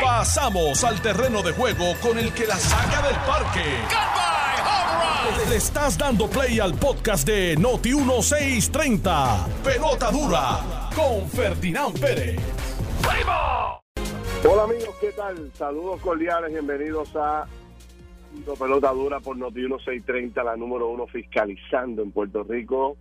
Pasamos al terreno de juego con el que la saca del parque. Le estás dando play al podcast de Noti 1630. Pelota dura con Ferdinand Pérez. Hola amigos, ¿qué tal? Saludos cordiales, bienvenidos a Pelota Dura por Noti 1630, la número uno fiscalizando en Puerto Rico.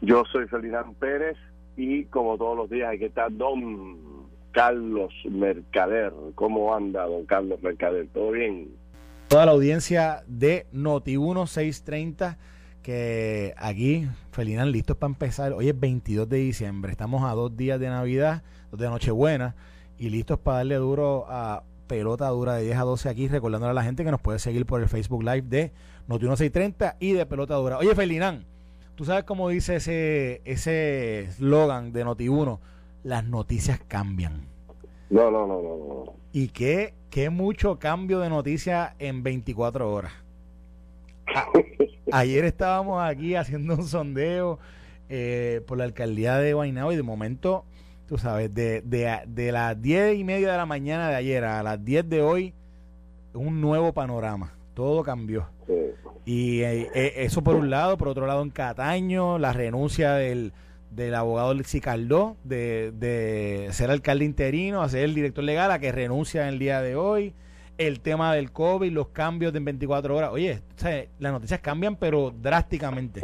Yo soy Ferdinand Pérez y como todos los días hay que estar Don Carlos Mercader. ¿Cómo anda, don Carlos Mercader? ¿Todo bien? Toda la audiencia de Noti 1630 que aquí, Felinan, listos para empezar. Hoy es 22 de diciembre, estamos a dos días de Navidad, de Nochebuena, y listos para darle duro a pelota dura de 10 a 12 aquí, recordándole a la gente que nos puede seguir por el Facebook Live de Noti 1630 y de pelota dura. Oye, Felinán, tú sabes cómo dice ese ese eslogan de Noti 1 las noticias cambian. No, no, no, no. Y qué, qué mucho cambio de noticias en 24 horas. ayer estábamos aquí haciendo un sondeo eh, por la alcaldía de Guaynabo y de momento, tú sabes, de, de, de las 10 y media de la mañana de ayer a las 10 de hoy, un nuevo panorama. Todo cambió. Y eh, eh, eso por un lado, por otro lado en Cataño, la renuncia del del abogado Lexi Caldó de, de ser alcalde interino a ser el director legal a que renuncia en el día de hoy el tema del COVID, los cambios de en 24 horas. Oye, las noticias cambian, pero drásticamente.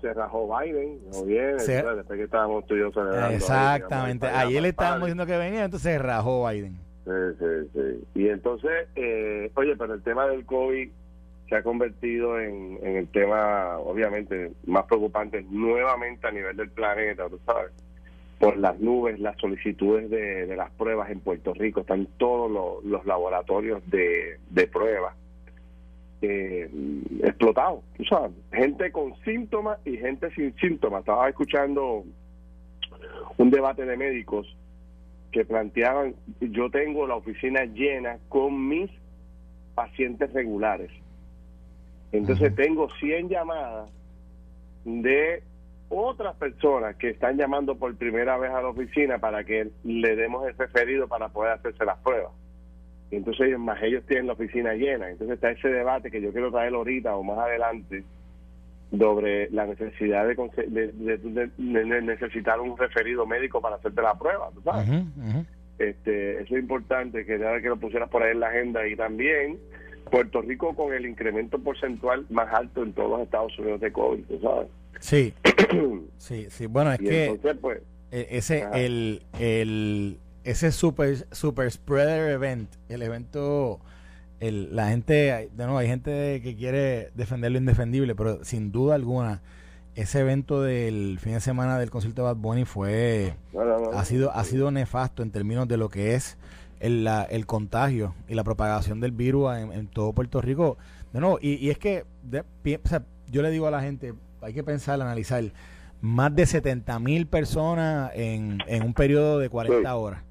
Se rajó Biden, no bien, después que estábamos tú y yo celebrando. Exactamente. Ayer le estábamos diciendo que venía, entonces se rajó Biden. Sí, sí, sí. Y entonces, eh, oye, pero el tema del COVID se ha convertido en, el tema, obviamente, más preocupante nuevamente a nivel del planeta, tú sabes, por las nubes, las solicitudes de, las pruebas en Puerto Rico, están todos los, laboratorios de, pruebas eh, explotados, tú sabes, gente con síntomas y gente sin síntomas. Estaba escuchando un debate de médicos que planteaban, yo tengo la oficina llena con mis pacientes regulares entonces tengo 100 llamadas de otras personas que están llamando por primera vez a la oficina para que le demos el referido para poder hacerse las pruebas. Entonces, más ellos tienen la oficina llena. Entonces está ese debate que yo quiero traer ahorita o más adelante sobre la necesidad de, necesitar un referido médico para hacerte la prueba, sabes? Este, eso es importante que que lo pusieras por ahí en la agenda y también Puerto Rico con el incremento porcentual más alto en todos los Estados Unidos de COVID, ¿sabes? Sí, sí, sí. Bueno, es que pues, e, ese, el, el, ese super, super spreader event, el evento, el, la gente, de nuevo, hay gente que quiere defender lo indefendible, pero sin duda alguna, ese evento del fin de semana del concierto de Bad Bunny fue, ha sido, ha sido nefasto en términos de lo que es el, el contagio y la propagación del virus en, todo Puerto Rico. De nuevo, y, es que yo le digo a la gente, hay que pensar, analizar, más de 70 mil personas en, en un periodo de 40 horas.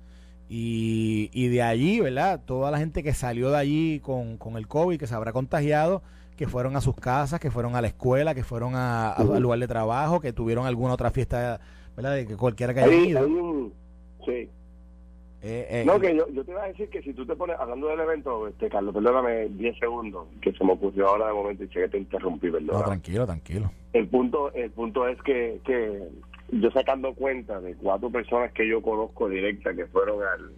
Y, y de allí, ¿verdad? Toda la gente que salió de allí con, con el COVID, que se habrá contagiado, que fueron a sus casas, que fueron a la escuela, que fueron a, al lugar de trabajo, que tuvieron alguna otra fiesta, ¿verdad? De que cualquiera que haya ido. sí. Eh, eh, no, que yo, yo te iba a decir que si tú te pones, hablando del evento, este Carlos, perdóname 10 segundos, que se me ocurrió ahora de momento y sé que te interrumpí, perdón. No, tranquilo, tranquilo. El punto, el punto es que, que yo sacando cuenta de cuatro personas que yo conozco directa que fueron al,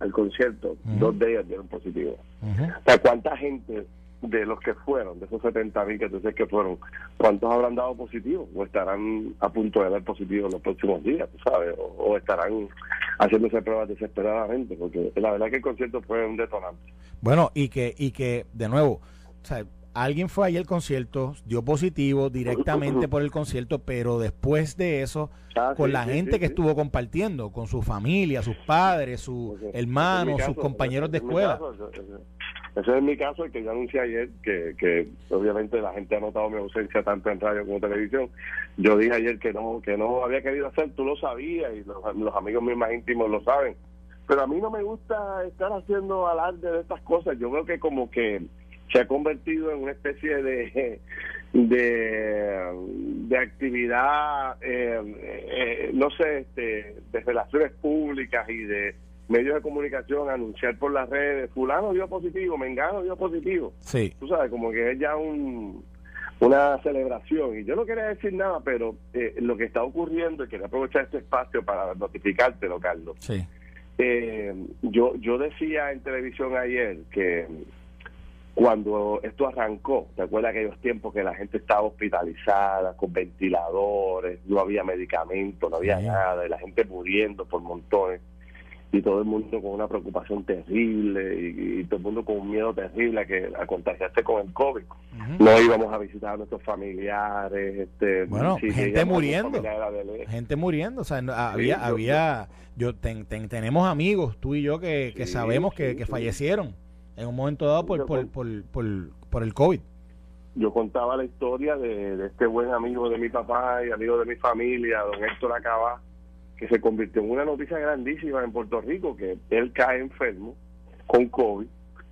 al concierto, dos de ellas dieron positivo. O sea, ¿cuánta gente de los que fueron, de esos 70 mil que tú sabes que fueron, ¿cuántos habrán dado positivo? ¿O estarán a punto de dar positivo en los próximos días, tú sabes? O, estarán haciéndose pruebas desesperadamente, porque la verdad que el concierto fue un detonante. Bueno, y que, y que de nuevo, o sea, alguien fue ahí al concierto, dio positivo directamente por el concierto, pero después de eso, ah, con la gente que estuvo compartiendo, con su familia, sus padres, sus hermanos, sus compañeros de escuela. Ese es mi caso, el que yo anuncié ayer, que, que obviamente la gente ha notado mi ausencia tanto en radio como en televisión. Yo dije ayer que no que no había querido hacer, tú lo sabías y los, amigos míos más íntimos lo saben. Pero a mí no me gusta estar haciendo alarde de estas cosas. Yo creo que como que se ha convertido en una especie de de, actividad, eh, eh, no sé, este, de relaciones públicas y de medios de comunicación anunciar por las redes, fulano dio positivo, mengano dio positivo. Sí. Tú sabes, como que es ya un, una celebración. Y yo no quería decir nada, pero eh, lo que está ocurriendo, y quería aprovechar este espacio para notificártelo, Carlos. Sí. Eh, yo, yo decía en televisión ayer que cuando esto arrancó, ¿te acuerdas aquellos tiempos que la gente estaba hospitalizada, con ventiladores, no había medicamentos, no había nada, y la gente muriendo por montones, y todo el mundo con una preocupación terrible, y, todo el mundo con un miedo terrible a, que, a contagiarse con el COVID. No íbamos a visitar a nuestros familiares. Este, bueno, gente muriendo. Gente muriendo, o sea, había, había, yo tenemos amigos, tú y yo, que, que sabemos que, que fallecieron en un momento dado por, por, por, por, el COVID. Yo contaba la historia de, este buen amigo de mi papá y amigo de mi familia, don Héctor Acaba, que se convirtió en una noticia grandísima en Puerto Rico, que él cae enfermo con COVID,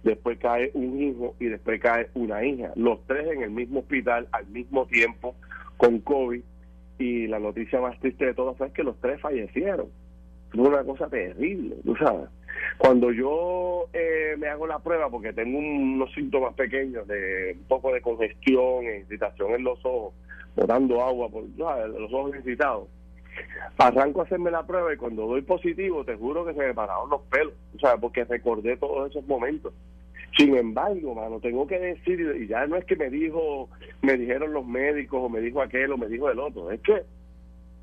después cae un hijo y después cae una hija, los tres en el mismo hospital al mismo tiempo con COVID y la noticia más triste de todas fue que los tres fallecieron. Fue una cosa terrible, tú sabes. Cuando yo eh, me hago la prueba, porque tengo unos síntomas pequeños de un poco de congestión e irritación en los ojos, botando agua por los ojos irritados, arranco a hacerme la prueba y cuando doy positivo, te juro que se me pararon los pelos, ¿sabes? porque recordé todos esos momentos. Sin embargo, mano, tengo que decir, y ya no es que me dijo, me dijeron los médicos, o me dijo aquel, o me dijo el otro, es que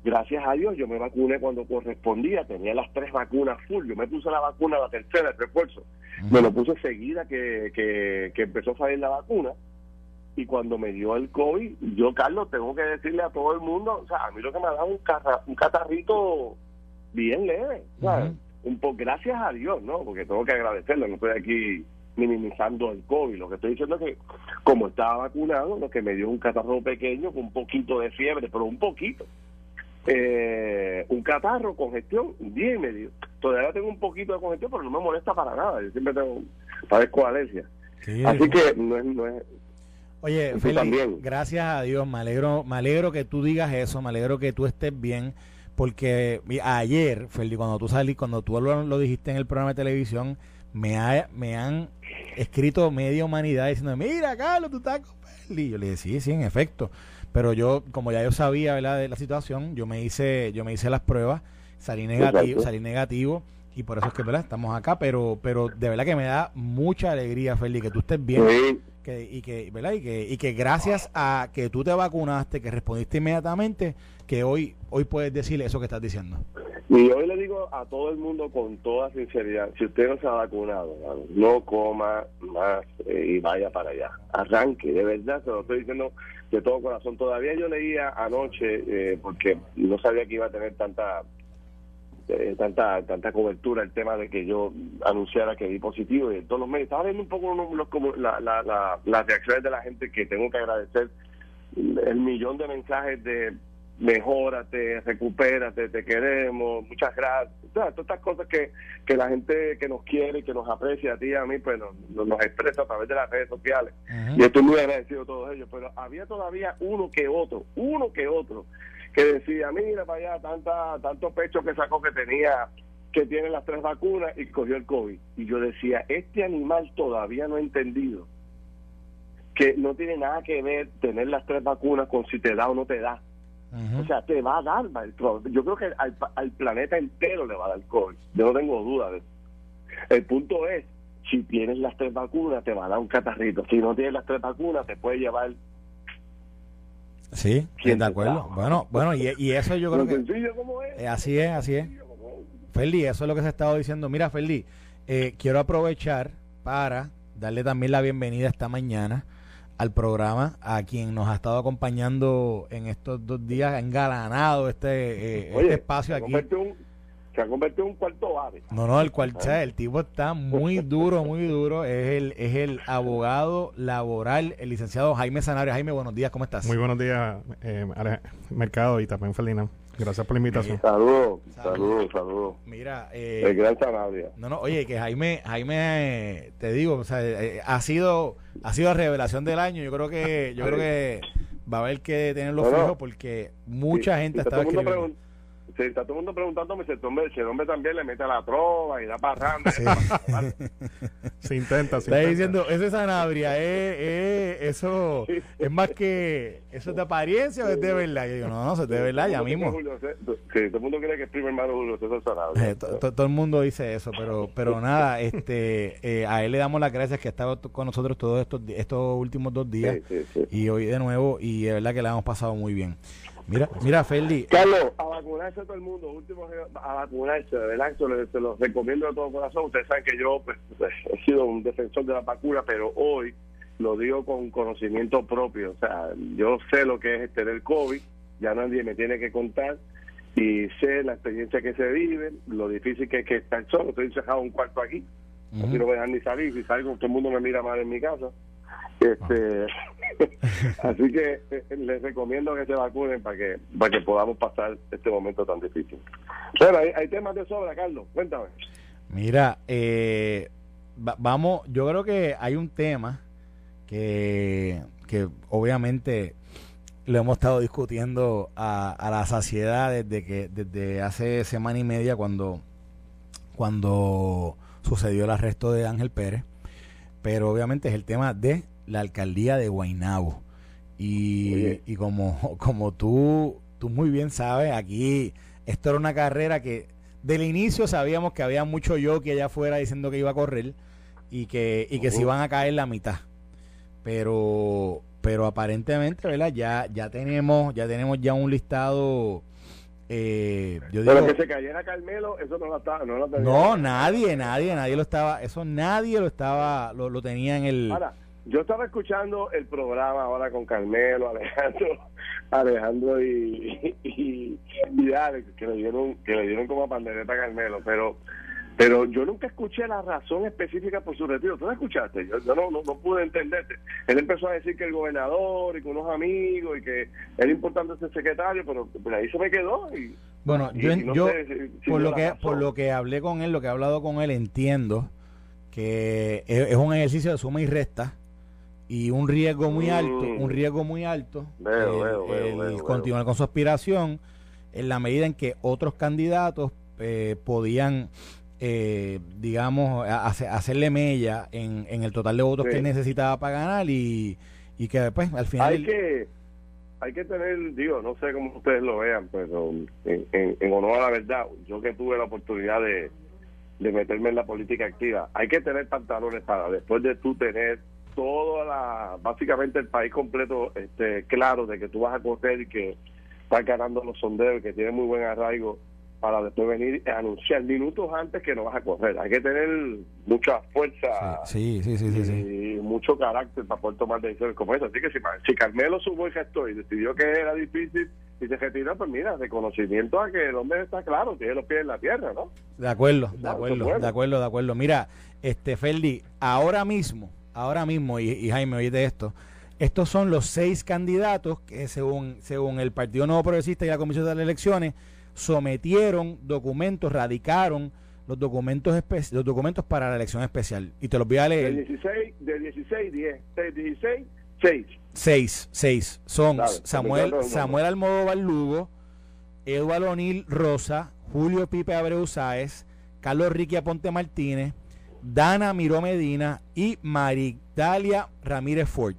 gracias a Dios yo me vacuné cuando correspondía, tenía las tres vacunas full, yo me puse la vacuna, la tercera, el refuerzo, me lo puse seguida que, que, empezó a salir la vacuna y cuando me dio el COVID, yo Carlos tengo que decirle a todo el mundo, o sea, a mí lo que me ha dado un, un catarrito bien leve, un poco gracias a Dios, ¿no? Porque tengo que agradecerlo, no estoy aquí minimizando el COVID. Lo que estoy diciendo es que, como estaba vacunado, lo que me dio un catarro pequeño con un poquito de fiebre, pero un poquito eh, un catarro, congestión, un día y medio. Todavía tengo un poquito de congestión, pero no me molesta para nada. Yo siempre tengo, padezco alergia. Así que no es... No es Oye, Félix, gracias a Dios, me alegro, me alegro que tú digas eso, me alegro que tú estés bien, porque ayer, Félix, cuando tú salí, cuando tú lo, dijiste en el programa de televisión, me, me han escrito media humanidad diciendo, mira, Carlos, tú estás con Félix. Yo le dije, sí, sí, en efecto. Pero yo, como ya yo sabía ¿verdad? de la situación, yo me hice, yo me hice las pruebas, salí negativo, salí negativo y por eso es que ¿verdad? estamos acá, pero, pero de verdad que me da mucha alegría, Feli, que tú estés bien. Que, y que verdad y que y que gracias a que tú te vacunaste que respondiste inmediatamente que hoy hoy puedes decir eso que estás diciendo. Y hoy le digo a todo el mundo con toda sinceridad si usted no se ha vacunado no coma más eh, y vaya para allá. Arranque de verdad se lo estoy diciendo de todo corazón. Todavía yo leía anoche, eh, porque no sabía que iba a tener tanta eh, tanta tanta cobertura el tema de que yo anunciara que di positivo y todos los medios. Estaba viendo un poco los, como la, la, la, las reacciones de la gente que tengo que agradecer el millón de mensajes de mejórate, recupérate, te queremos, muchas gracias. todas estas cosas que, que la gente que nos quiere y que nos aprecia a ti y a mí, pues nos, nos expresa a través de las redes sociales. Y estoy muy agradecido a todos ellos. Pero había todavía uno que otro, uno que otro, que decía, mira para allá, tanta, tanto pecho que sacó que tenía que tiene las tres vacunas y cogió el COVID. Y yo decía, este animal todavía no ha entendido que no tiene nada que ver tener las tres vacunas con si te da o no te da o sea, te va a dar Yo creo que al, planeta entero le va a dar COVID. Yo no tengo duda de eso. El punto es, si tienes las tres vacunas, te va a dar un catarrito. Si no tienes las tres vacunas, te puede llevar... Sí, de acuerdo. Bueno, bueno, y, eso yo creo que... es. Eh, así es, así es. Feli, eso es lo que se ha estado diciendo. Mira, Feli, eh, quiero aprovechar para darle también la bienvenida esta mañana al programa, a quien nos ha estado acompañando en estos dos días, ha engalanado este, eh, este espacio aquí. Se ha convertido en un cuarto ave. No, no, el cual, el tipo está muy duro, muy duro. Es el, es el abogado laboral, el licenciado Jaime Sanario. Jaime, buenos días, ¿cómo estás? Muy buenos días, eh, Mercado y también Felina. Gracias por la invitación. Saludos, saludos, saludos. Mira, eh, el gran Sanabria. No, no, oye, que Jaime, Jaime, te digo, o sea, eh, ha sido, ha sido la revelación del año. Yo creo que, yo creo que va a haber que tenerlo fijo porque mucha gente está escribiendo. Se está todo el mundo preguntándome si el hombre, si el hombre también le mete la trova y da parranda. se intenta, se Está diciendo, esa Sanabria, eh, eh, eso es más que, ¿eso es de apariencia o es de verdad? yo digo, no, no, es de verdad, ya mismo. sí, todo el mundo cree que es primer hermano Julio César Sanabria. Eh, todo el mundo dice eso, pero pero nada, este eh, a él le damos las gracias que ha estado con nosotros todos estos, estos últimos dos días y hoy de nuevo, y de verdad que le hemos pasado muy bien. Mira, mira, Feli. Carlos, a vacunarse todo el mundo, último a vacunarse, de verdad, se los recomiendo de todo corazón. Ustedes saben que yo pues, pues, he sido un defensor de la vacuna, pero hoy lo digo con conocimiento propio. O sea, yo sé lo que es tener COVID, ya nadie me tiene que contar, y sé la experiencia que se vive, lo difícil que es que estar solo. Estoy encerrado un cuarto aquí, uh no me dejan ni salir, si salgo todo el mundo me mira mal en mi casa. Este, así que eh, les recomiendo que se vacunen para que para que podamos pasar este momento tan difícil. Bueno, hay, temas de sobra, Carlos. Cuéntame. Mira, eh, vamos, yo creo que hay un tema que, que obviamente lo hemos estado discutiendo a, a la saciedad desde que desde hace semana y media cuando cuando sucedió el arresto de Ángel Pérez pero obviamente es el tema de la alcaldía de Guainabo. Y, y como, como tú, tú muy bien sabes, aquí esto era una carrera que del inicio sabíamos que había mucho yo que allá afuera diciendo que iba a correr y que, y que se iban a caer la mitad. Pero, pero aparentemente, ¿verdad? Ya, ya tenemos, ya tenemos ya un listado. Eh, yo pero que se cayera Carmelo, eso no lo estaba, no, no, nadie, nadie, nadie lo estaba, eso nadie lo estaba, lo, lo tenía en el. Yo estaba escuchando el programa ahora con Carmelo, Alejandro, Alejandro y, y, Alex, que le dieron, que le dieron como pandereta a Carmelo, pero pero yo nunca escuché la razón específica por su retiro. ¿Tú la escuchaste? Yo, no, no, pude entenderte. Él empezó a decir que el gobernador y con unos amigos y que era importante ser secretario, pero, ahí se me quedó. Y, bueno, yo, yo por, lo que, por lo que hablé con él, lo que he hablado con él, entiendo que es, un ejercicio de suma y resta y un riesgo muy alto, un mm. riesgo muy alto, el, continuar con su aspiración en la medida en que otros candidatos eh, podían, eh, digamos, hacerle mella en, en, el total de votos que necesitaba para ganar y, y que después al final... Hay que, hay que tener, digo, no sé cómo ustedes lo vean, pero en, en, honor a la verdad, yo que tuve la oportunidad de, de meterme en la política activa, hay que tener pantalones para después de tú tener toda la, básicamente el país completo este, claro de que tú vas a correr y que estás ganando los sondeos, que tiene muy buen arraigo para después venir a anunciar minutos antes que no vas a correr. Hay que tener mucha fuerza sí, sí, sí, y mucho carácter para poder tomar decisiones como esa. Así que si, si Carmelo supo el gesto y decidió que era difícil y se retiró, pues mira, reconocimiento a que el hombre está claro, tiene los pies en la tierra, ¿no? De acuerdo, de acuerdo, de acuerdo, de acuerdo. Mira, este Ferdi, ahora mismo ahora mismo, y, Jaime, oíste esto, estos son los seis candidatos que según, según el Partido Nuevo Progresista y la Comisión de las Elecciones sometieron documentos, radicaron los documentos los documentos para la elección especial. Y te los voy a leer. Del 16, del 16 10, del 16, 6. 6, 6. Son Samuel, Samuel Almodóvar Lugo, Eduardo O'Neill Rosa, Julio Pipe Abreu Sáez, Carlos Ricky Aponte Martínez, Dana Miró Medina y Marigdalia Ramírez Fort.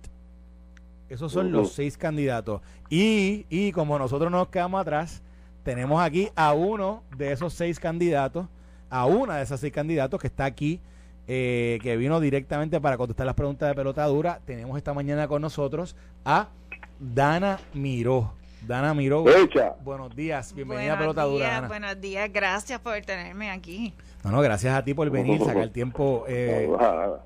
Esos son los seis candidatos. Y, y como nosotros nos quedamos atrás, tenemos aquí a uno de esos seis candidatos, a una de esas seis candidatos que está aquí, eh, que vino directamente para contestar las preguntas de pelota dura. Tenemos esta mañana con nosotros a Dana Miró. Dana Miró. Buenos días, bienvenida a Pelota Dura. Buenos días, gracias por tenerme aquí. No, no, gracias a ti por venir, sacar el tiempo eh,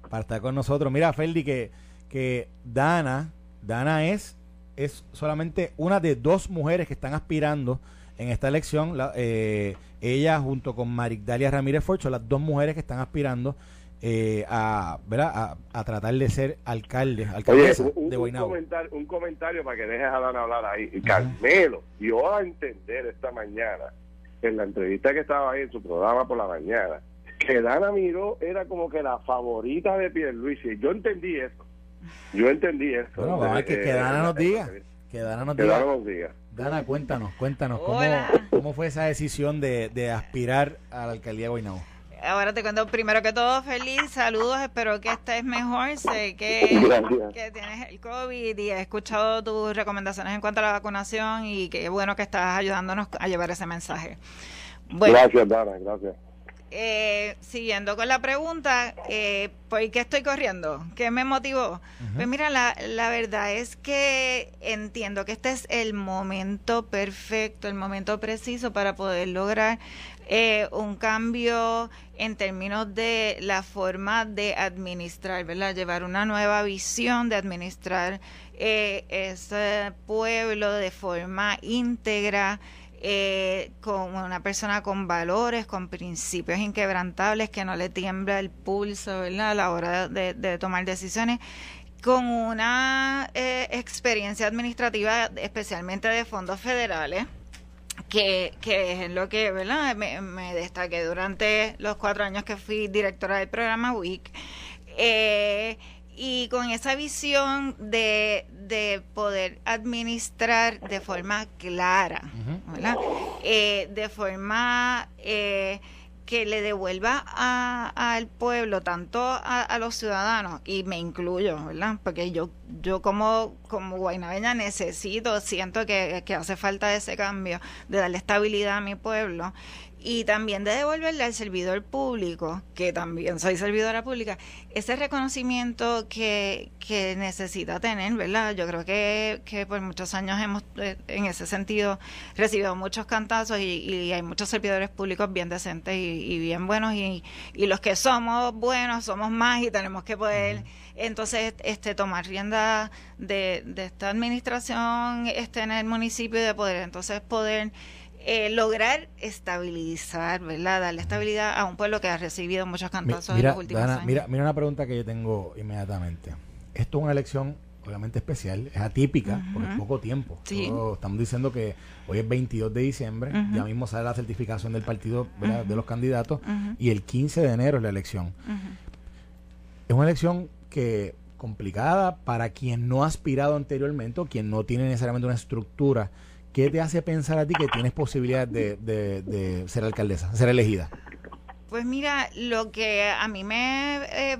para estar con nosotros. Mira, Ferdi, que, que Dana, Dana es, es solamente una de dos mujeres que están aspirando en esta elección. Eh, ella junto con Marigdalia Ramírez Forcho, las dos mujeres que están aspirando eh, a, ¿verdad? A, tratar de ser alcalde, alcaldesa un, de Guaynabo. Un comentario, para que dejes a Dana hablar ahí. Carmelo, yo a entender esta mañana en la entrevista que estaba ahí en su programa por la mañana, que Dana Miró era como que la favorita de Pierluisi. Yo entendí eso. Yo entendí eso. Bueno, vamos a que, que Dana nos diga. Que Dana nos diga. Dana, cuéntanos, cuéntanos, ¿cómo, ¿cómo, fue esa decisión de, de aspirar a la alcaldía de Guaynabo? Ahora te cuento primero que todo feliz, saludos, espero que estés mejor, sé que, que, tienes el COVID y he escuchado tus recomendaciones en cuanto a la vacunación y qué bueno que estás ayudándonos a llevar ese mensaje. gracias, Dana, gracias. Eh, siguiendo con la pregunta, eh, ¿por qué estoy corriendo? ¿Qué me motivó? Pues mira, la, la verdad es que entiendo que este es el momento perfecto, el momento preciso para poder lograr eh, un cambio en términos de la forma de administrar, ¿verdad? Llevar una nueva visión de administrar eh, ese pueblo de forma íntegra. Eh, con una persona con valores, con principios inquebrantables, que no le tiembla el pulso a la hora de, tomar decisiones, con una experiencia administrativa, especialmente de fondos federales, que, que es lo que ¿verdad? Me, me, destaqué durante los cuatro años que fui directora del programa WIC. Eh, y con esa visión de, de, poder administrar de forma clara, ¿verdad? Eh, de forma eh, que le devuelva al pueblo, tanto a, los ciudadanos, y me incluyo, ¿verdad? Porque yo, yo como, como guaynabeña necesito, siento que, que hace falta ese cambio, de darle estabilidad a mi pueblo y también de devolverle al servidor público, que también soy servidora pública, ese reconocimiento que, que necesita tener, ¿verdad? Yo creo que, que por muchos años hemos, eh, en ese sentido, recibido muchos cantazos y, hay muchos servidores públicos bien decentes y, bien buenos y, y, los que somos buenos somos más y tenemos que poder entonces este tomar rienda de, de esta administración este en el municipio y de poder entonces poder eh, lograr estabilizar, ¿verdad? Darle estabilidad a un pueblo que ha recibido muchos cantazos en los últimos años. Mira, mira una pregunta que yo tengo inmediatamente. Esto es una elección obviamente especial, es atípica por poco tiempo. estamos diciendo que hoy es 22 de diciembre, ya mismo sale la certificación del partido de los candidatos y el 15 de enero es la elección. Es una elección que complicada para quien no ha aspirado anteriormente o quien no tiene necesariamente una estructura ¿qué te hace pensar a ti que tienes posibilidad de, de, ser alcaldesa, ser elegida? Pues mira, lo que a mí me eh,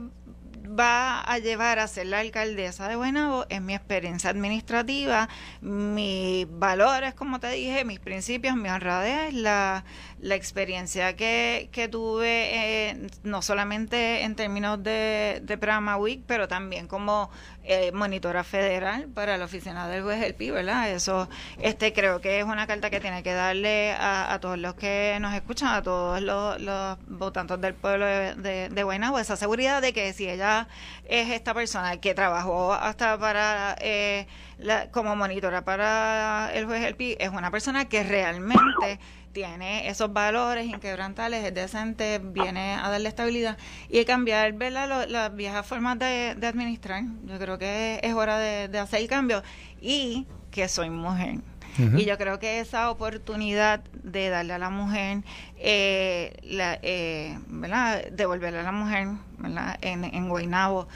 va a llevar a ser la alcaldesa de Buenavo es mi experiencia administrativa, mis valores, como te dije, mis principios, mi honradez, la, la experiencia que, que tuve, eh, no solamente en términos de, de programa WIC, pero también como eh, monitora federal para la oficina del juez del PI, ¿verdad? Eso este creo que es una carta que tiene que darle a, todos los que nos escuchan, a todos los, los votantes del pueblo de, de, de esa seguridad de que si ella es esta persona que trabajó hasta para... Eh, como monitora para el juez del PI, es una persona que realmente tiene esos valores inquebrantables, es decente, viene a darle estabilidad y cambiar las viejas formas de, administrar. Yo creo que es hora de, hacer el cambio y que soy mujer. Y yo creo que esa oportunidad de darle a la mujer, eh, la, eh, ¿verdad? devolverle a la mujer En, en Guaynabo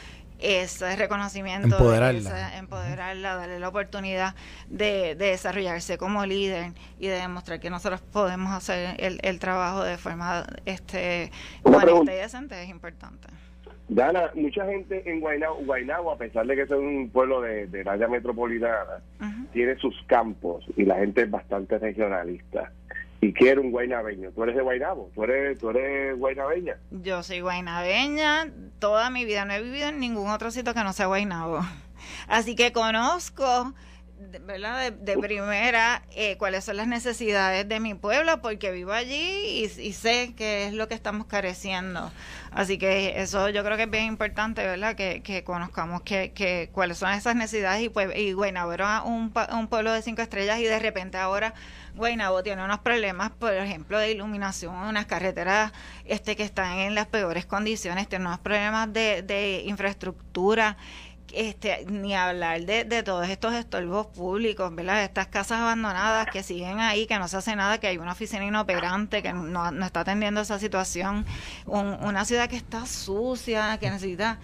ese reconocimiento, empoderarla, empoderarla darle la oportunidad de, desarrollarse como líder y de demostrar que nosotros podemos hacer el, trabajo de forma este honesta y decente es importante. Dana, mucha gente en Guaynabo, a pesar de que es un pueblo de, de área metropolitana, tiene sus campos y la gente es bastante regionalista y quiero un guaynabeño. ¿Tú eres de Guaynabo? ¿Tú eres, ¿Tú eres guaynabeña? Yo soy guaynabeña. Toda mi vida no he vivido en ningún otro sitio que no sea Guaynabo. Así que conozco ¿verdad? De, primera eh, cuáles son las necesidades de mi pueblo porque vivo allí y, sé qué es lo que estamos careciendo. Así que eso yo creo que es bien importante, ¿verdad? Que, que conozcamos que, que, cuáles son esas necesidades y pues y era un, un pueblo de cinco estrellas y de repente ahora Guaynabo tiene unos problemas, por ejemplo, de iluminación, unas carreteras este que están en las peores condiciones, tiene unos problemas de, de infraestructura este, ni hablar de, de todos estos estorbos públicos, ¿verdad? Estas casas abandonadas que siguen ahí, que no se hace nada, que hay una oficina inoperante que no, está atendiendo esa situación, una ciudad que está sucia, que necesita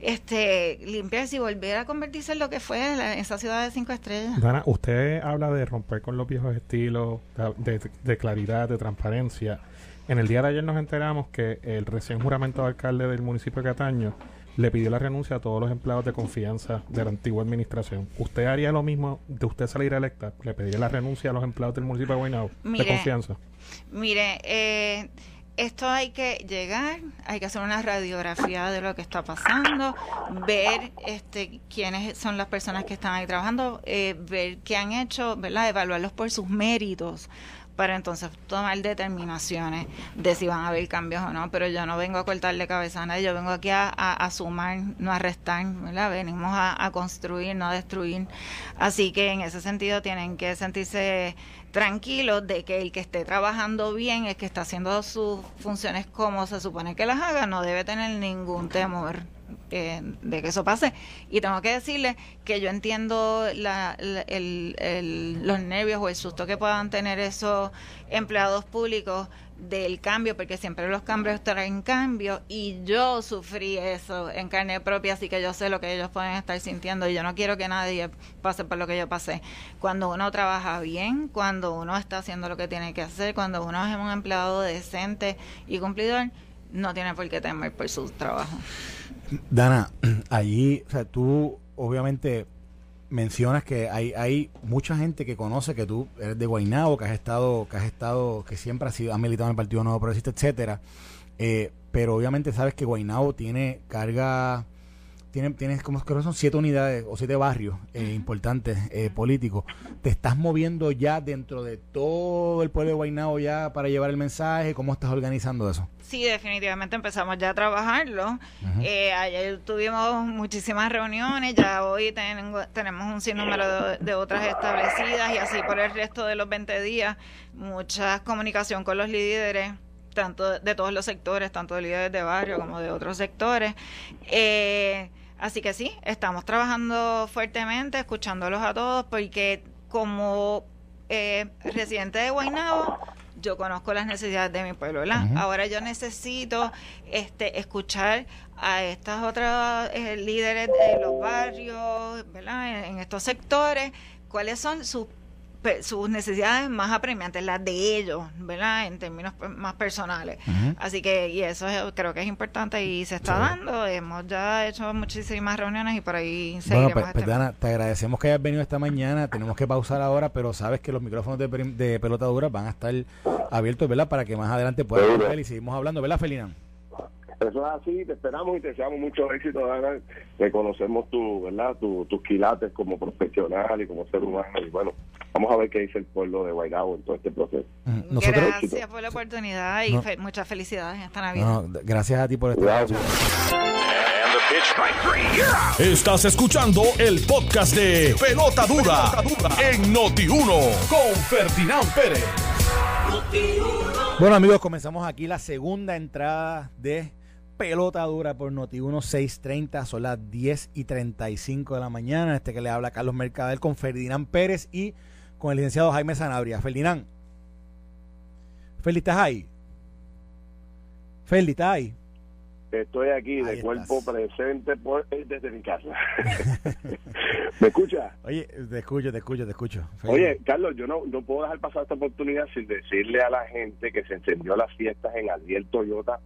este limpiarse y volver a convertirse en lo que fue esa ciudad de cinco estrellas. Dana, usted habla de romper con los viejos estilos, de, claridad, de transparencia. En el día de ayer nos enteramos que el recién juramentado alcalde del municipio de Cataño le pidió la renuncia a todos los empleados de confianza de la antigua administración. ¿Usted haría lo mismo de usted salir electa? ¿Le pediría la renuncia a los empleados del municipio de Guaynabo de confianza? Mire, eh, esto hay que llegar, hay que hacer una radiografía de lo que está pasando, ver este quiénes son las personas que están ahí trabajando, eh, ver qué han hecho, ¿verdad? evaluarlos por sus méritos para entonces tomar determinaciones de si van a haber cambios o no. Pero yo no vengo a cortarle cabeza a nadie, yo vengo aquí a, sumar, no a restar, ¿verdad? Venimos a, a, construir, no a destruir. Así que en ese sentido tienen que sentirse tranquilos de que el que esté trabajando bien, el que está haciendo sus funciones como se supone que las haga, no debe tener ningún temor de que eso pase. Y tengo que decirle que yo entiendo los nervios o el susto que puedan tener esos empleados públicos del cambio, porque siempre los cambios traen cambio y yo sufrí eso en carne propia, así que yo sé lo que ellos pueden estar sintiendo y yo no quiero que nadie pase por lo que yo pasé. Cuando uno trabaja bien, cuando uno está haciendo lo que tiene que hacer, cuando uno es un empleado decente y cumplidor, no tiene por qué temer por su trabajo. Dana, allí, o sea, tú obviamente mencionas que hay, hay mucha gente que conoce que tú eres de Guaynabo, que has estado, que has estado, que siempre has sido, has militado en el Partido Nuevo Progresista, etcétera. Eh, pero obviamente sabes que Guaynabo tiene carga, tiene, tienes como creo que son siete unidades o siete barrios eh, importantes eh, políticos. ¿Te estás moviendo ya dentro de todo el pueblo de Guaynabo ya para llevar el mensaje? ¿Cómo estás organizando eso? Sí, definitivamente empezamos ya a trabajarlo. eh, ayer tuvimos muchísimas reuniones, ya hoy tenemos un sinnúmero de, otras establecidas y así por el resto de los 20 días, mucha comunicación con los líderes tanto de todos los sectores, tanto de líderes de barrio como de otros sectores. Eh, así que sí, estamos trabajando fuertemente, escuchándolos a todos, porque como eh, residente de Guaynabo, yo conozco las necesidades de mi pueblo, ¿verdad? Ahora yo necesito este escuchar a estas otras eh, líderes de los barrios, ¿verdad? En, estos sectores, cuáles son sus sus necesidades más apremiantes, las de ellos, ¿verdad? En términos más personales. Así que, y eso creo que es importante y se está dando. Hemos ya hecho muchísimas reuniones y por ahí seguiremos. Bueno, pues, pues te agradecemos que hayas venido esta mañana. Tenemos que pausar ahora, pero sabes que los micrófonos de, de pelota dura van a estar abiertos, ¿verdad? Para que más adelante puedas ver y seguimos hablando, ¿verdad, Felina? Eso es así, te esperamos y te deseamos mucho éxito, Dana. Reconocemos tu, ¿verdad? tus quilates como profesional y como ser humano. Y bueno, vamos a ver qué dice el pueblo de Guaynabo en todo este proceso. gracias por la oportunidad y muchas felicidades en esta Navidad. gracias a ti por estar Estás escuchando el podcast de Pelota Dura, en Noti1 con Ferdinand Pérez. Bueno amigos, comenzamos aquí la segunda entrada de Pelota Dura por Noti1 630. Son las 10 y 35 de la mañana. Este que le habla Carlos Mercader con Ferdinand Pérez y con el licenciado Jaime Sanabria. Ferdinand. Feli, ¿estás ahí? Feli, ¿estás ahí? Estoy aquí de cuerpo presente por, eh, desde mi casa. ¿Me escucha? Oye, te escucho, te escucho, te escucho. Oye, Carlos, yo no, no puedo dejar pasar esta oportunidad sin decirle a la gente que se encendió las fiestas en Adiel Toyota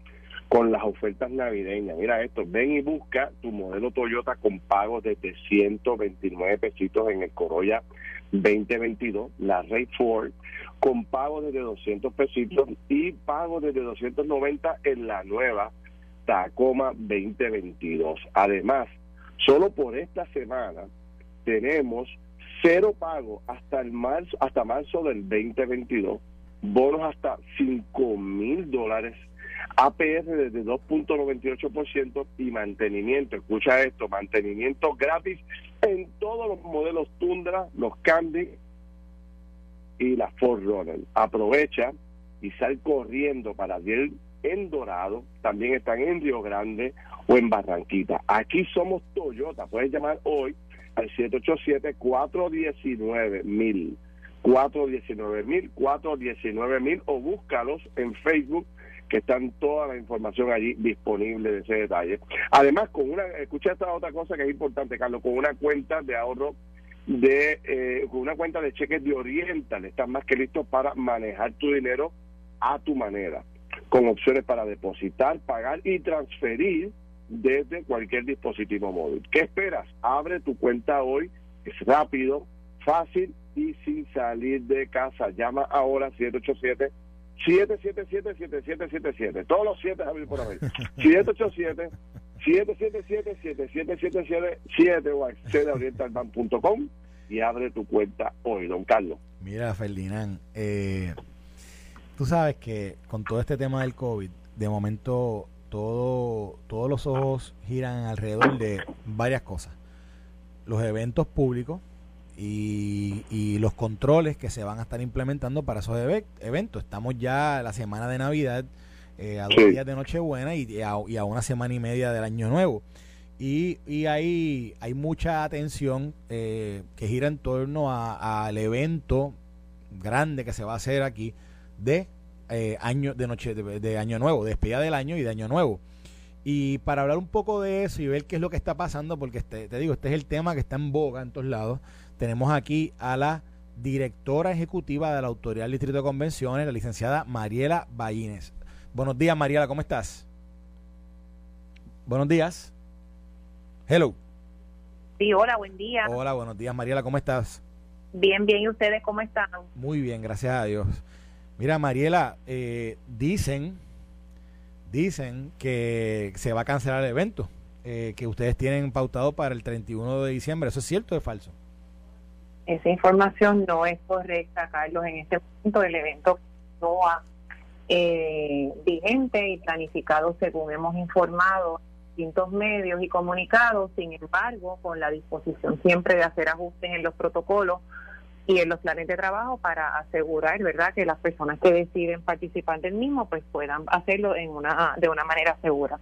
con las ofertas navideñas. Mira esto, ven y busca tu modelo Toyota con pagos desde 129 pesitos en el Corolla 2022, la Ray Ford, con pagos desde 200 pesitos y pagos desde 290 en la nueva Tacoma 2022. Además, solo por esta semana tenemos cero pago hasta el marzo, hasta marzo del 2022, bonos hasta 5 mil dólares, APR desde 2.98% y mantenimiento, escucha esto, mantenimiento gratis en todos los modelos Tundra, los Candy y la Ford Runner. Aprovecha y sal corriendo para ver en Dorado, también están en Río Grande o en Barranquita. Aquí somos Toyota, puedes llamar hoy al 787-419-1000, 419-1000, 419-1000 o búscalos en Facebook que están toda la información allí disponible de ese detalle. Además, con una, escucha esta otra cosa que es importante, Carlos, con una cuenta de ahorro de eh, con una cuenta de cheques de Oriental, están más que listos para manejar tu dinero a tu manera, con opciones para depositar, pagar y transferir desde cualquier dispositivo móvil. ¿Qué esperas? Abre tu cuenta hoy, es rápido, fácil y sin salir de casa. Llama ahora 787 777-7777. Todos los siete Javier por haber. 787 777-7777 o accede a orientalbank.com y abre tu cuenta hoy, don Carlos. Mira, Ferdinand, eh, tú sabes que con todo este tema del COVID, de momento todo, todos los ojos giran alrededor de varias cosas. Los eventos públicos, y, los controles que se van a estar implementando para esos eventos. Estamos ya la semana de Navidad, eh, a dos días de Nochebuena y a, y a una semana y media del Año Nuevo. Y, y hay, hay mucha atención eh, que gira en torno al evento grande que se va a hacer aquí de eh, año de noche de, año nuevo, despedida del año y de año nuevo. Y para hablar un poco de eso y ver qué es lo que está pasando, porque este, te digo, este es el tema que está en boga en todos lados, tenemos aquí a la directora ejecutiva de la Autoridad del Distrito de Convenciones, la licenciada Mariela Ballines. Buenos días, Mariela, ¿cómo estás? Buenos días. Hello. Sí, hola, buen día. Hola, buenos días, Mariela, ¿cómo estás? Bien, bien, ¿y ustedes cómo están? Muy bien, gracias a Dios. Mira, Mariela, eh, dicen, dicen que se va a cancelar el evento eh, que ustedes tienen pautado para el 31 de diciembre. ¿Eso es cierto o es falso? Esa información no es correcta, Carlos. En este momento el evento ha eh, vigente y planificado según hemos informado distintos medios y comunicados, sin embargo, con la disposición siempre de hacer ajustes en los protocolos y en los planes de trabajo para asegurar, ¿verdad?, que las personas que deciden participar del mismo pues puedan hacerlo en una de una manera segura.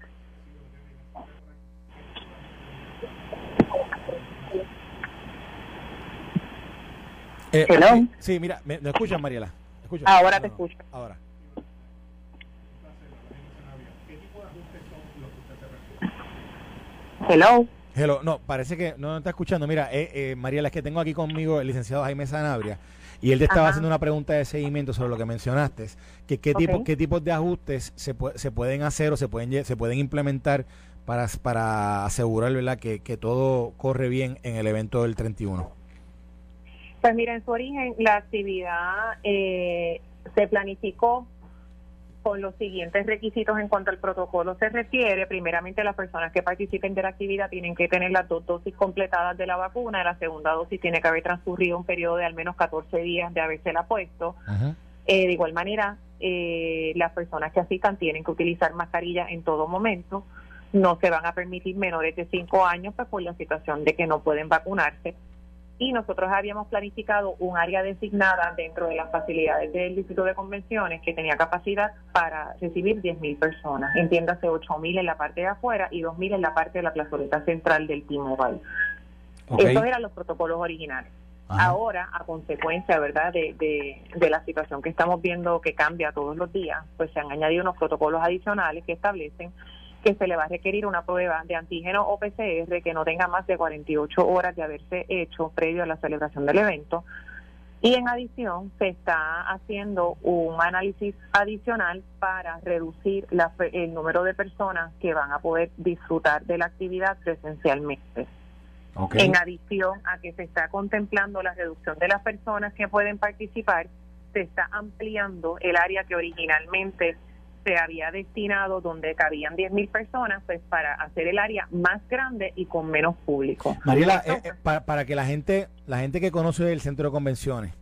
Eh, Hello. Sí, mira, ¿me, escuchas, Mariela? Ahora te escucho. Ahora. Hello. Hello, no, parece que no me está escuchando. Mira, eh, eh, Mariela, es que tengo aquí conmigo el licenciado Jaime Sanabria y él te estaba haciendo una pregunta de seguimiento sobre lo que mencionaste, que qué tipo qué tipos de ajustes se, se pueden hacer o se pueden se pueden implementar para, para asegurar ¿verdad? Que, que todo corre bien en el evento del 31. Pues mira, en su origen la actividad eh, se planificó con los siguientes requisitos en cuanto al protocolo se refiere. Primeramente, las personas que participen de la actividad tienen que tener las dos dosis completadas de la vacuna. La segunda dosis tiene que haber transcurrido un periodo de al menos 14 días de haberse la puesto. Eh, de igual manera, eh, las personas que asistan tienen que utilizar mascarilla en todo momento. No se van a permitir menores de 5 años pues, por la situación de que no pueden vacunarse y nosotros habíamos planificado un área designada dentro de las facilidades del Distrito de Convenciones que tenía capacidad para recibir 10.000 personas, entiéndase 8.000 en la parte de afuera y 2.000 en la parte de la plazoleta central del T-Mobile. Esos eran los protocolos originales. Ahora, a consecuencia, ¿verdad?, de, de, de la situación que estamos viendo que cambia todos los días, pues se han añadido unos protocolos adicionales que establecen que se le va a requerir una prueba de antígeno o PCR que no tenga más de 48 horas de haberse hecho previo a la celebración del evento. Y en adición, se está haciendo un análisis adicional para reducir la, el número de personas que van a poder disfrutar de la actividad presencialmente. En adición a que se está contemplando la reducción de las personas que pueden participar, se está ampliando el área que originalmente se había destinado donde cabían 10.000 personas pues para hacer el área más grande y con menos público. Mariela, eh, eh, para, que la gente la gente que conoce el centro de convenciones,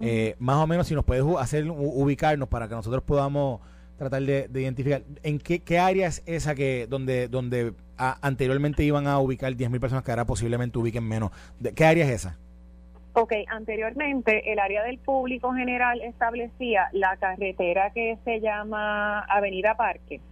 eh, más o menos si nos puedes hacer ubicarnos para que nosotros podamos tratar de, identificar en qué, qué, área es esa que donde donde anteriormente iban a ubicar 10.000 personas que ahora posiblemente ubiquen menos. ¿De, ¿Qué área es esa? Ok, anteriormente el área del público general establecía la carretera que se llama Avenida Parque,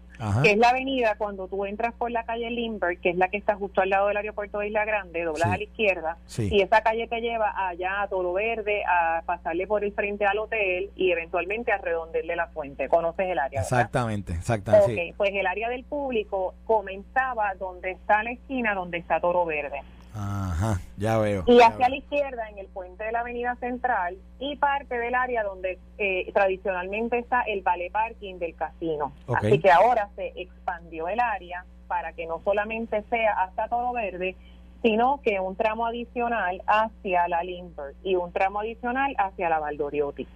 que es la avenida cuando tú entras por la calle Lindbergh, que es la que está justo al lado del aeropuerto de Isla Grande, doblas a la izquierda, y esa calle te lleva allá a Todo Verde, a pasarle por el frente al hotel y eventualmente a redondearle la fuente. ¿Conoces el área? Exactamente, exactamente. Ok, pues el área del público comenzaba donde está la esquina, donde está Toro Verde. Ajá, ya veo. Y hacia la izquierda, en el puente de la Avenida Central y parte del área donde eh, tradicionalmente está el ballet parking del casino. Así que ahora se expandió el área para que no solamente sea hasta Toro Verde, sino que un tramo adicional hacia la Lindbergh y un tramo adicional hacia la Valdoriotti.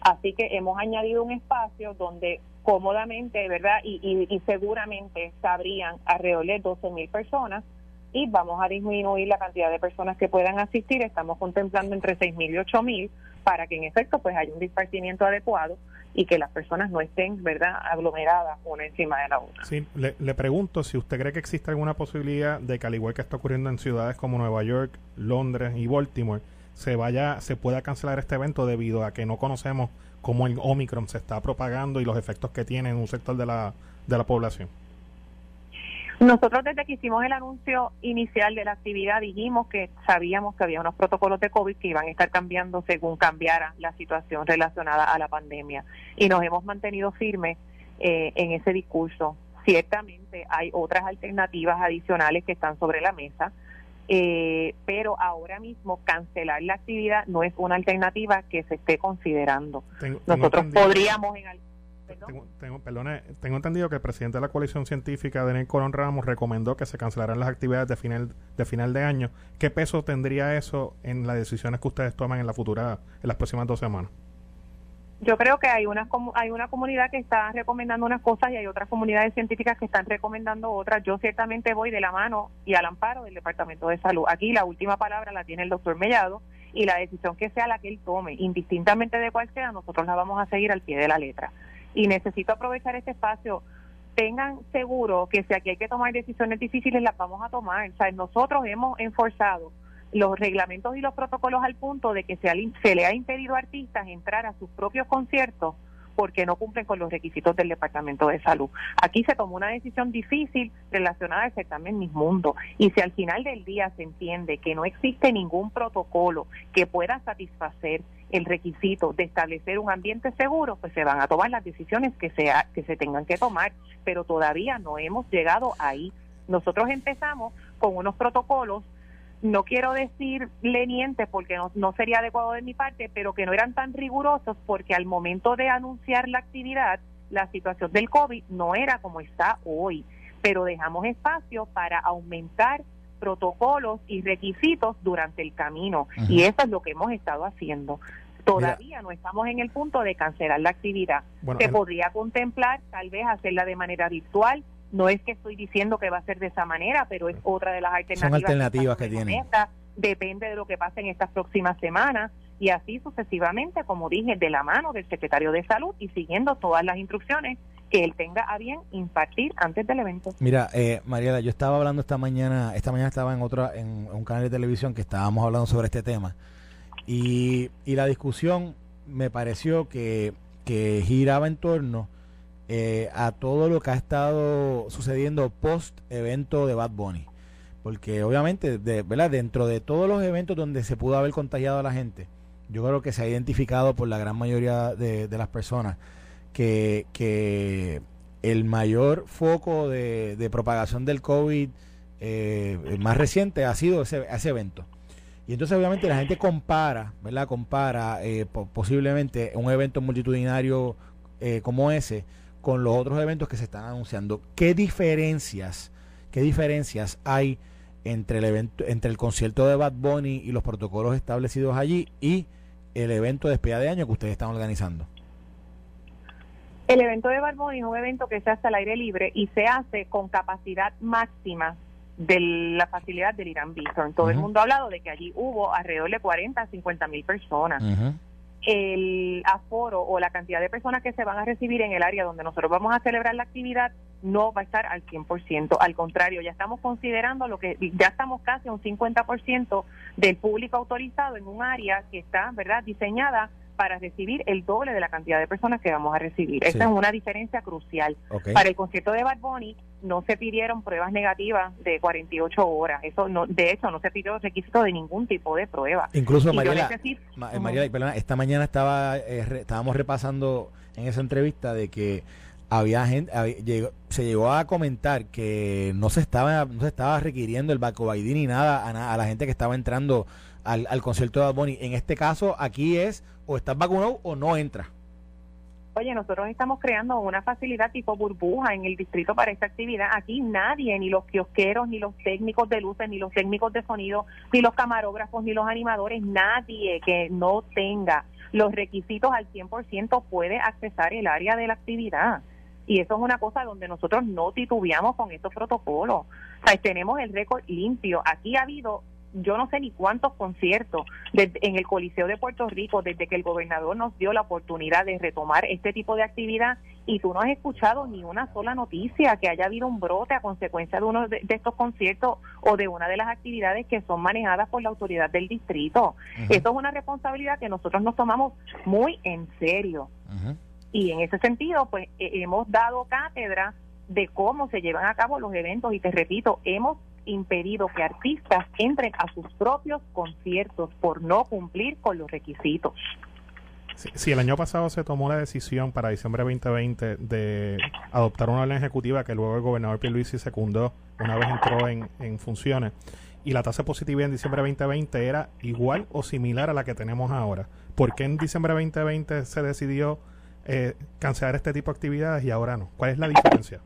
Así que hemos añadido un espacio donde cómodamente, ¿verdad? Y, y, y seguramente cabrían alrededor de 12 mil personas y vamos a disminuir la cantidad de personas que puedan asistir. Estamos contemplando entre 6.000 y 8.000 para que en efecto pues haya un dispartimiento adecuado y que las personas no estén, ¿verdad?, aglomeradas una encima de la otra. Sí, le, le pregunto si usted cree que existe alguna posibilidad de que al igual que está ocurriendo en ciudades como Nueva York, Londres y Baltimore, se vaya se pueda cancelar este evento debido a que no conocemos cómo el Omicron se está propagando y los efectos que tiene en un sector de la, de la población. Nosotros desde que hicimos el anuncio inicial de la actividad dijimos que sabíamos que había unos protocolos de COVID que iban a estar cambiando según cambiara la situación relacionada a la pandemia y nos hemos mantenido firmes eh, en ese discurso. Ciertamente hay otras alternativas adicionales que están sobre la mesa, eh, pero ahora mismo cancelar la actividad no es una alternativa que se esté considerando. Nosotros podríamos en tengo, tengo, tengo entendido que el presidente de la coalición científica, Daniel Colón Ramos, recomendó que se cancelaran las actividades de final, de final de año. ¿Qué peso tendría eso en las decisiones que ustedes toman en la futura, en las próximas dos semanas? Yo creo que hay una hay una comunidad que está recomendando unas cosas y hay otras comunidades científicas que están recomendando otras. Yo ciertamente voy de la mano y al amparo del Departamento de Salud. Aquí la última palabra la tiene el doctor Mellado y la decisión que sea la que él tome, indistintamente de cuál sea, nosotros la vamos a seguir al pie de la letra y necesito aprovechar este espacio. Tengan seguro que si aquí hay que tomar decisiones difíciles, las vamos a tomar. O sea, nosotros hemos enforzado los reglamentos y los protocolos al punto de que se, se le ha impedido a artistas entrar a sus propios conciertos porque no cumplen con los requisitos del Departamento de Salud. Aquí se tomó una decisión difícil relacionada al certamen Mis Mundo y si al final del día se entiende que no existe ningún protocolo que pueda satisfacer el requisito de establecer un ambiente seguro, pues se van a tomar las decisiones que, sea, que se tengan que tomar, pero todavía no hemos llegado ahí. Nosotros empezamos con unos protocolos, no quiero decir lenientes porque no, no sería adecuado de mi parte, pero que no eran tan rigurosos porque al momento de anunciar la actividad, la situación del COVID no era como está hoy, pero dejamos espacio para aumentar protocolos y requisitos durante el camino. Y eso es lo que hemos estado haciendo. Todavía no estamos en el punto de cancelar la actividad. Se podría contemplar tal vez hacerla de manera virtual. No es que estoy diciendo que va a ser de esa manera, pero es otra de las alternativas. Son alternativas que, tienen. Depende de lo que pase en estas próximas semanas y así sucesivamente, como dije, de la mano del secretario de Salud y siguiendo todas las instrucciones que él tenga a bien impartir antes del evento. Mira, eh, Mariela, yo estaba hablando esta mañana, esta mañana estaba en otra, en un canal de televisión que estábamos hablando sobre este tema y, y la discusión me pareció que, que giraba en torno eh, a todo lo que ha estado sucediendo post evento de Bad Bunny. Porque obviamente, de, ¿verdad? dentro de todos los eventos donde se pudo haber contagiado a la gente, yo creo que se ha identificado por la gran mayoría de, de las personas que, que el mayor foco de, de propagación del COVID eh, más reciente ha sido ese, ese evento. Y entonces obviamente la gente compara, ¿verdad? Compara eh, posiblemente un evento multitudinario eh, como ese con los otros eventos que se están anunciando. ¿Qué diferencias, qué diferencias hay entre el evento, entre el concierto de Bad Bunny y los protocolos establecidos allí y el evento de despedida de año que ustedes están organizando? El evento de Barbón es un evento que se hace al aire libre y se hace con capacidad máxima de la facilidad del Irán Bison. Todo el mundo ha hablado de que allí hubo alrededor de 40 a 50 mil personas. El aforo o la cantidad de personas que se van a recibir en el área donde nosotros vamos a celebrar la actividad no va a estar al 100%. Al contrario, ya estamos considerando lo que ya estamos casi a un 50% del público autorizado en un área que está, ¿verdad?, diseñada para recibir el doble de la cantidad de personas que vamos a recibir. Esa es una diferencia crucial. Para el concierto de Bad Bunny no se pidieron pruebas negativas de 48 horas. Eso no, de hecho, no se pidió requisito de ningún tipo de prueba. Incluso, Mariela, Mariela esta mañana estaba eh, estábamos repasando en esa entrevista de que había gente, se llegó a comentar que no se estaba, no se estaba requiriendo el Baco ni nada a, a, la gente que estaba entrando al, al concierto de Bad Bunny. En este caso, aquí es o estás vacunado o no entra. Oye, nosotros estamos creando una facilidad tipo burbuja en el distrito para esta actividad. Aquí nadie, ni los kiosqueros, ni los técnicos de luces, ni los técnicos de sonido, ni los camarógrafos, ni los animadores, nadie que no tenga los requisitos al 100% puede accesar el área de la actividad. Y eso es una cosa donde nosotros no titubeamos con estos protocolos. O tenemos el récord limpio. Aquí ha habido yo no sé ni cuántos conciertos en el Coliseo de Puerto Rico desde que el gobernador nos dio la oportunidad de retomar este tipo de actividad y tú no has escuchado ni una sola noticia que haya habido un brote a consecuencia de uno de, estos conciertos o de una de las actividades que son manejadas por la autoridad del distrito. Eso es una responsabilidad que nosotros nos tomamos muy en serio. Y en ese sentido, pues hemos dado cátedra de cómo se llevan a cabo los eventos y te repito, hemos impedido que artistas entren a sus propios conciertos por no cumplir con los requisitos. Si, el año pasado se tomó la decisión para diciembre 2020 de adoptar una orden ejecutiva que luego el gobernador Pierluisi secundó una vez entró en, en funciones y la tasa de positividad en diciembre 2020 era igual o similar a la que tenemos ahora. ¿Por qué en diciembre 2020 se decidió eh, cancelar este tipo de actividades y ahora no? ¿Cuál es la diferencia?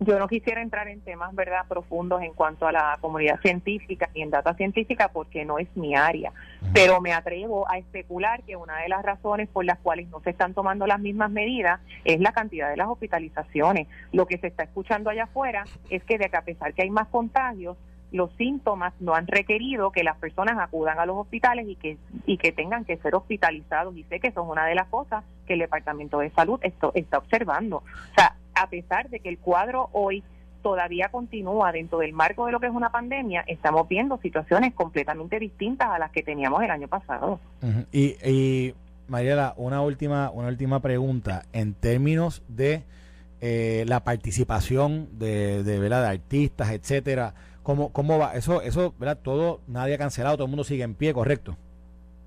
Yo no quisiera entrar en temas verdad profundos en cuanto a la comunidad científica y en data científica porque no es mi área, pero me atrevo a especular que una de las razones por las cuales no se están tomando las mismas medidas es la cantidad de las hospitalizaciones. Lo que se está escuchando allá afuera es que de que a pesar que hay más contagios, los síntomas no han requerido que las personas acudan a los hospitales y que y que tengan que ser hospitalizados y sé que eso es una de las cosas que el Departamento de Salud esto, está observando. O sea, a pesar de que el cuadro hoy todavía continúa dentro del marco de lo que es una pandemia, estamos viendo situaciones completamente distintas a las que teníamos el año pasado. y, y Mariela, una última, una última pregunta. En términos de eh, la participación de, de, de artistas, etcétera, ¿cómo, ¿cómo va? Eso, eso, ¿verdad? Todo, nadie ha cancelado, todo el mundo sigue en pie, ¿correcto?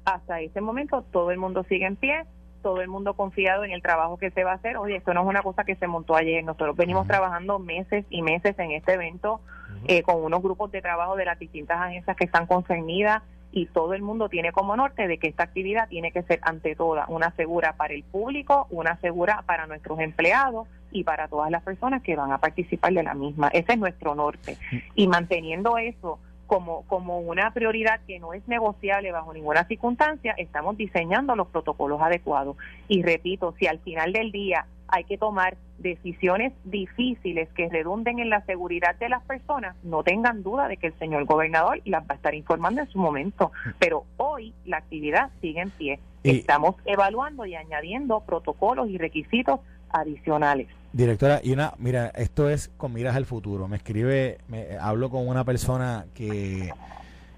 Hasta ese momento todo el mundo sigue en pie todo el mundo confiado en el trabajo que se va a hacer. Oye, esto no es una cosa que se montó ayer. Nosotros venimos trabajando meses y meses en este evento eh, con unos grupos de trabajo de las distintas agencias que están concernidas y todo el mundo tiene como norte de que esta actividad tiene que ser ante toda una segura para el público, una segura para nuestros empleados y para todas las personas que van a participar de la misma. Ese es nuestro norte. Y manteniendo eso como, como una prioridad que no es negociable bajo ninguna circunstancia, estamos diseñando los protocolos adecuados. Y repito, si al final del día hay que tomar decisiones difíciles que redunden en la seguridad de las personas, no tengan duda de que el señor gobernador las va a estar informando en su momento. Pero hoy la actividad sigue en pie. Estamos evaluando y añadiendo protocolos y requisitos adicionales. Directora, y una, mira, esto es con miras al futuro. Me escribe, me hablo con una persona que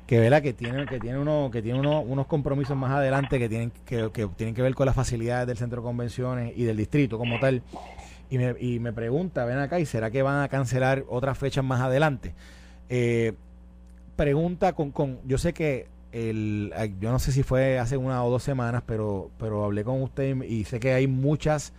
que vela que tiene que tiene uno que tiene uno, unos compromisos más adelante que tienen que, tienen que ver con las facilidades del centro de convenciones y del distrito como tal. Y me, y me pregunta ven acá y será que van a cancelar otras fechas más adelante eh, pregunta con, con yo sé que el yo no sé si fue hace una o dos semanas pero pero hablé con usted y sé que hay muchas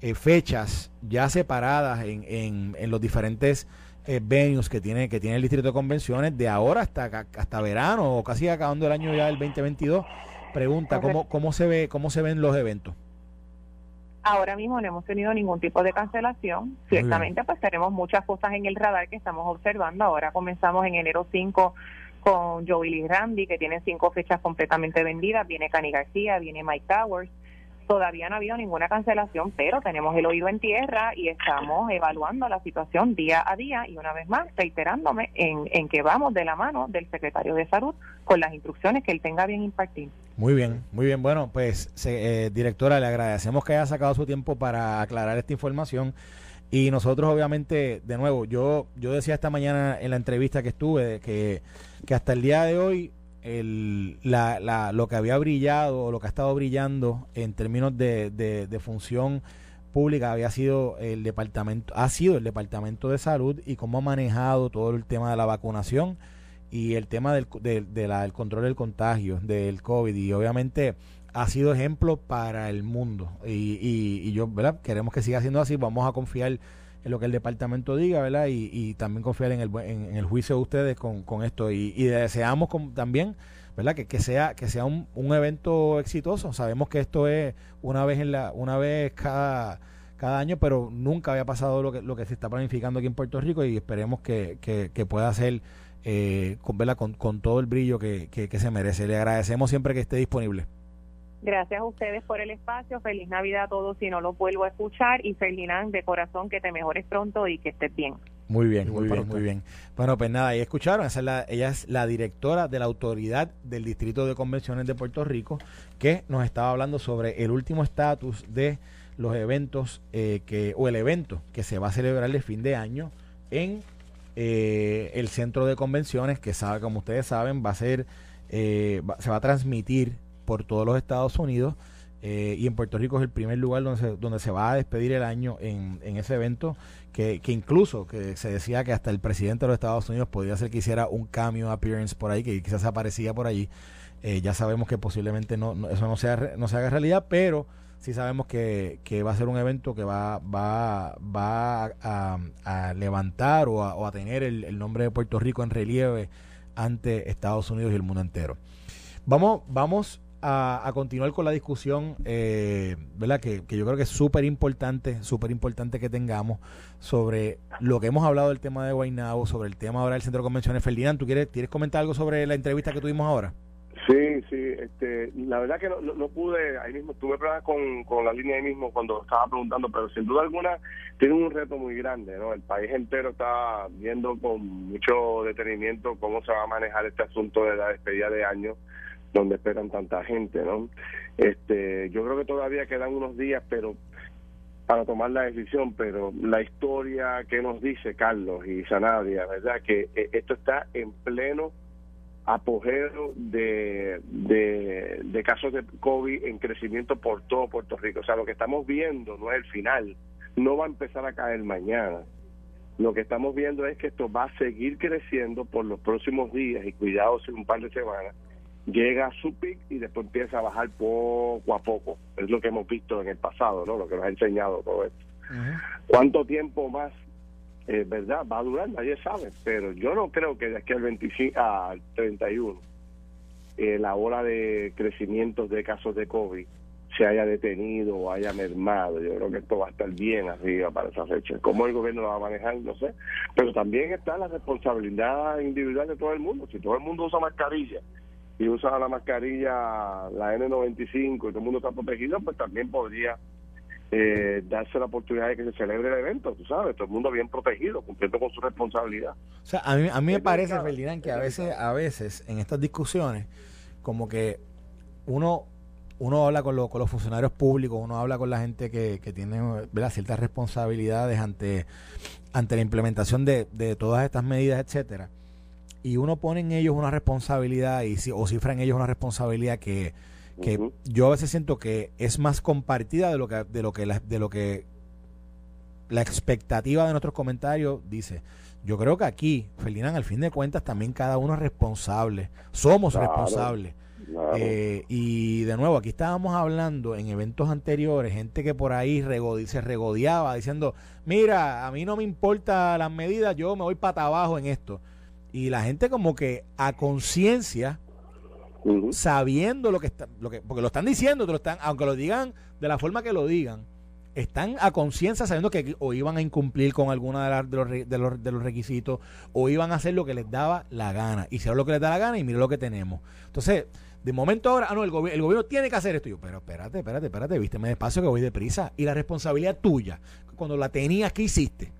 eh, fechas ya separadas en, en, en los diferentes eh, venues que tiene que tiene el distrito de convenciones de ahora hasta hasta verano o casi acabando el año ya del 2022 pregunta cómo cómo se ve cómo se ven los eventos ahora mismo no hemos tenido ningún tipo de cancelación. Ciertamente pues tenemos muchas cosas en el radar que estamos observando. Ahora comenzamos en enero 5 con Joey Lee Randy que tiene cinco fechas completamente vendidas. Viene Cani García viene Mike Towers Todavía no ha habido ninguna cancelación, pero tenemos el oído en tierra y estamos evaluando la situación día a día y una vez más reiterándome en, en que vamos de la mano del secretario de salud con las instrucciones que él tenga bien impartir. Muy bien, muy bien. Bueno, pues eh, directora, le agradecemos que haya sacado su tiempo para aclarar esta información. Y nosotros obviamente, de nuevo, yo, yo decía esta mañana en la entrevista que estuve que, que hasta el día de hoy el, la, la, lo que había brillado o lo que ha estado brillando en términos de, de, función pública había sido el departamento, ha sido el departamento de salud y cómo ha manejado todo el tema de la vacunación y el tema del, de, del control del contagio del COVID. Y obviamente ha sido ejemplo para el mundo. Y, y, yo, ¿verdad? Queremos que siga siendo así, vamos a confiar en lo que el departamento diga, ¿verdad? Y, también confiar en el, en, el juicio de ustedes con, con esto. Y, y deseamos también, ¿verdad? Que, que sea, que sea un, un, evento exitoso. Sabemos que esto es una vez en la, una vez cada, cada año, pero nunca había pasado lo que, lo que se está planificando aquí en Puerto Rico y esperemos que, que, pueda ser eh, con, Con, con todo el brillo que, que se merece. Le agradecemos siempre que esté disponible. Gracias a ustedes por el espacio. Feliz Navidad a todos si no lo vuelvo a escuchar. Y Ferdinand, de corazón, que te mejores pronto y que estés bien. Muy bien, muy bien, muy bien. Bueno, pues nada, ahí escucharon, ella es la directora de la Autoridad del Distrito de Convenciones de Puerto Rico, que nos estaba hablando sobre el último estatus de los eventos eh, que, o el evento que se va a celebrar el fin de año en eh, el centro de convenciones, que sabe, como ustedes saben, va a ser, eh, se va a transmitir por todos los Estados Unidos eh, y en Puerto Rico es el primer lugar donde se, donde se va a despedir el año en, en ese evento que, que, incluso que se decía que hasta el presidente de los Estados Unidos podía ser que hiciera un cameo appearance por ahí que quizás aparecía por allí. Eh, ya sabemos que posiblemente no, eso no sea no se haga realidad pero sí sabemos que, que, va a ser un evento que va va va a, levantar o a, tener el, el nombre de Puerto Rico en relieve ante Estados Unidos y el mundo entero. Vamos vamos a, continuar con la discusión, eh, ¿verdad? Que, yo creo que es súper importante, súper importante que tengamos sobre lo que hemos hablado del tema de Guaynabo, sobre el tema ahora del Centro de Convenciones. Ferdinand, ¿tú quieres, quieres comentar algo sobre la entrevista que tuvimos ahora? Sí, sí, este, la verdad que no, pude, ahí mismo tuve problemas con, con la línea ahí mismo cuando estaba preguntando, pero sin duda alguna tiene un reto muy grande, ¿no? El país entero está viendo con mucho detenimiento cómo se va a manejar este asunto de la despedida de año donde esperan tanta gente, ¿no? Este, yo creo que todavía quedan unos días, pero para tomar la decisión, pero la historia que nos dice Carlos y Sanadia, ¿verdad? Que esto está en pleno apogeo de, de, casos de COVID en crecimiento por todo Puerto Rico. O sea, lo que estamos viendo no es el final, no va a empezar a caer mañana. Lo que estamos viendo es que esto va a seguir creciendo por los próximos días y cuidados en un par de semanas llega a su pic y después empieza a bajar poco a poco. Es lo que hemos visto en el pasado, ¿no? Lo que nos ha enseñado todo esto. ¿Cuánto tiempo más, eh, verdad, va a durar? Nadie sabe, pero yo no creo que de aquí al 25 al 31 eh, la ola de crecimiento de casos de COVID se haya detenido o haya mermado. Yo creo que esto va a estar bien arriba para esa fecha. ¿Cómo el gobierno lo va a manejar? No sé. Pero también está la responsabilidad individual de todo el mundo. Si todo el mundo usa mascarilla y usa la mascarilla, la N95 y todo el mundo está protegido, pues también podría eh, darse la oportunidad de que se celebre el evento, tú sabes, todo el mundo bien protegido, cumpliendo con su responsabilidad. O sea, a mí, a mí me parece, Ferdinand, que a veces, a veces en estas discusiones, como que uno uno habla con, con los funcionarios públicos, uno habla con la gente que, que tiene ciertas responsabilidades ante, ante la implementación de, de todas estas medidas, etcétera y uno pone en ellos una responsabilidad y o cifra en ellos una responsabilidad que, que yo a veces siento que es más compartida de lo que de lo que la, de lo que la expectativa de nuestros comentarios dice. Yo creo que aquí, Ferdinand, al fin de cuentas, también cada uno es responsable. Somos responsables. Eh, y de nuevo, aquí estábamos hablando en eventos anteriores, gente que por ahí se regodeaba diciendo, mira, a mí no me importa las medidas, yo me voy para abajo en esto y la gente como que a conciencia sabiendo lo que está lo que porque lo están diciendo lo están aunque lo digan de la forma que lo digan están a conciencia sabiendo que o iban a incumplir con alguna de, de, los, de, los, de, los, requisitos o iban a hacer lo que les daba la gana hicieron lo que les da la gana y miren lo que tenemos. Entonces de momento ahora ah no el, el gobierno tiene que hacer esto. Yo pero espérate espérate espérate vísteme despacio que voy deprisa. Y la responsabilidad tuya cuando la tenías que hiciste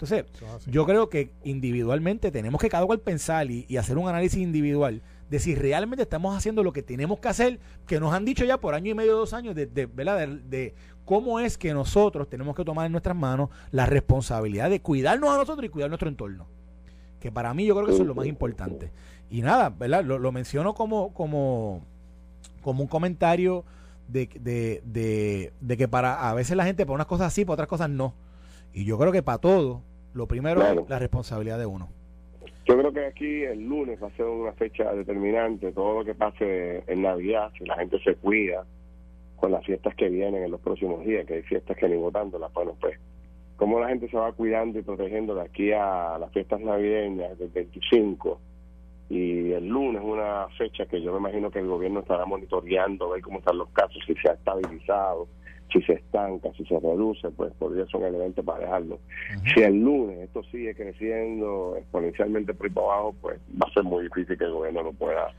entonces, yo creo que individualmente tenemos que cada cual pensar y, hacer un análisis individual de si realmente estamos haciendo lo que tenemos que hacer, que nos han dicho ya por año y medio, dos años, de, de, cómo es que nosotros tenemos que tomar en nuestras manos la responsabilidad de cuidarnos a nosotros y cuidar nuestro entorno. que para mí yo creo que eso es lo más importante. Y nada, ¿verdad? Lo, menciono como, como, como un comentario de, de, de, que para a veces la gente para unas cosas sí, para otras cosas no. Y yo creo que para todo, lo primero es la responsabilidad de uno. Yo creo que aquí el lunes va a ser una fecha determinante. Todo lo que pase en Navidad, si la gente se cuida con las fiestas que vienen en los próximos días, que hay fiestas que ni votándolas, bueno, pues, cómo la gente se va cuidando y protegiendo de aquí a las fiestas navideñas del 25 y el lunes una fecha que yo me imagino que el gobierno estará monitoreando, ver cómo están los casos, si se ha estabilizado, si se estanca, si se reduce, pues podría ser un elemento para dejarlo. Si el lunes esto sigue creciendo exponencialmente por ahí para abajo, pues va a ser muy difícil que el gobierno lo pueda,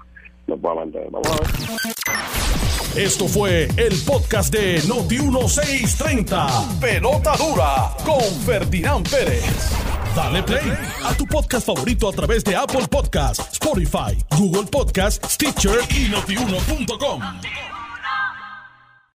lo pueda mantener. Vamos a ver. Esto fue el podcast de Noti1630. Pelota dura con Ferdinand Pérez. Dale play a tu podcast favorito a través de Apple Podcasts, Spotify, Google Podcasts, Stitcher y notiuno.com.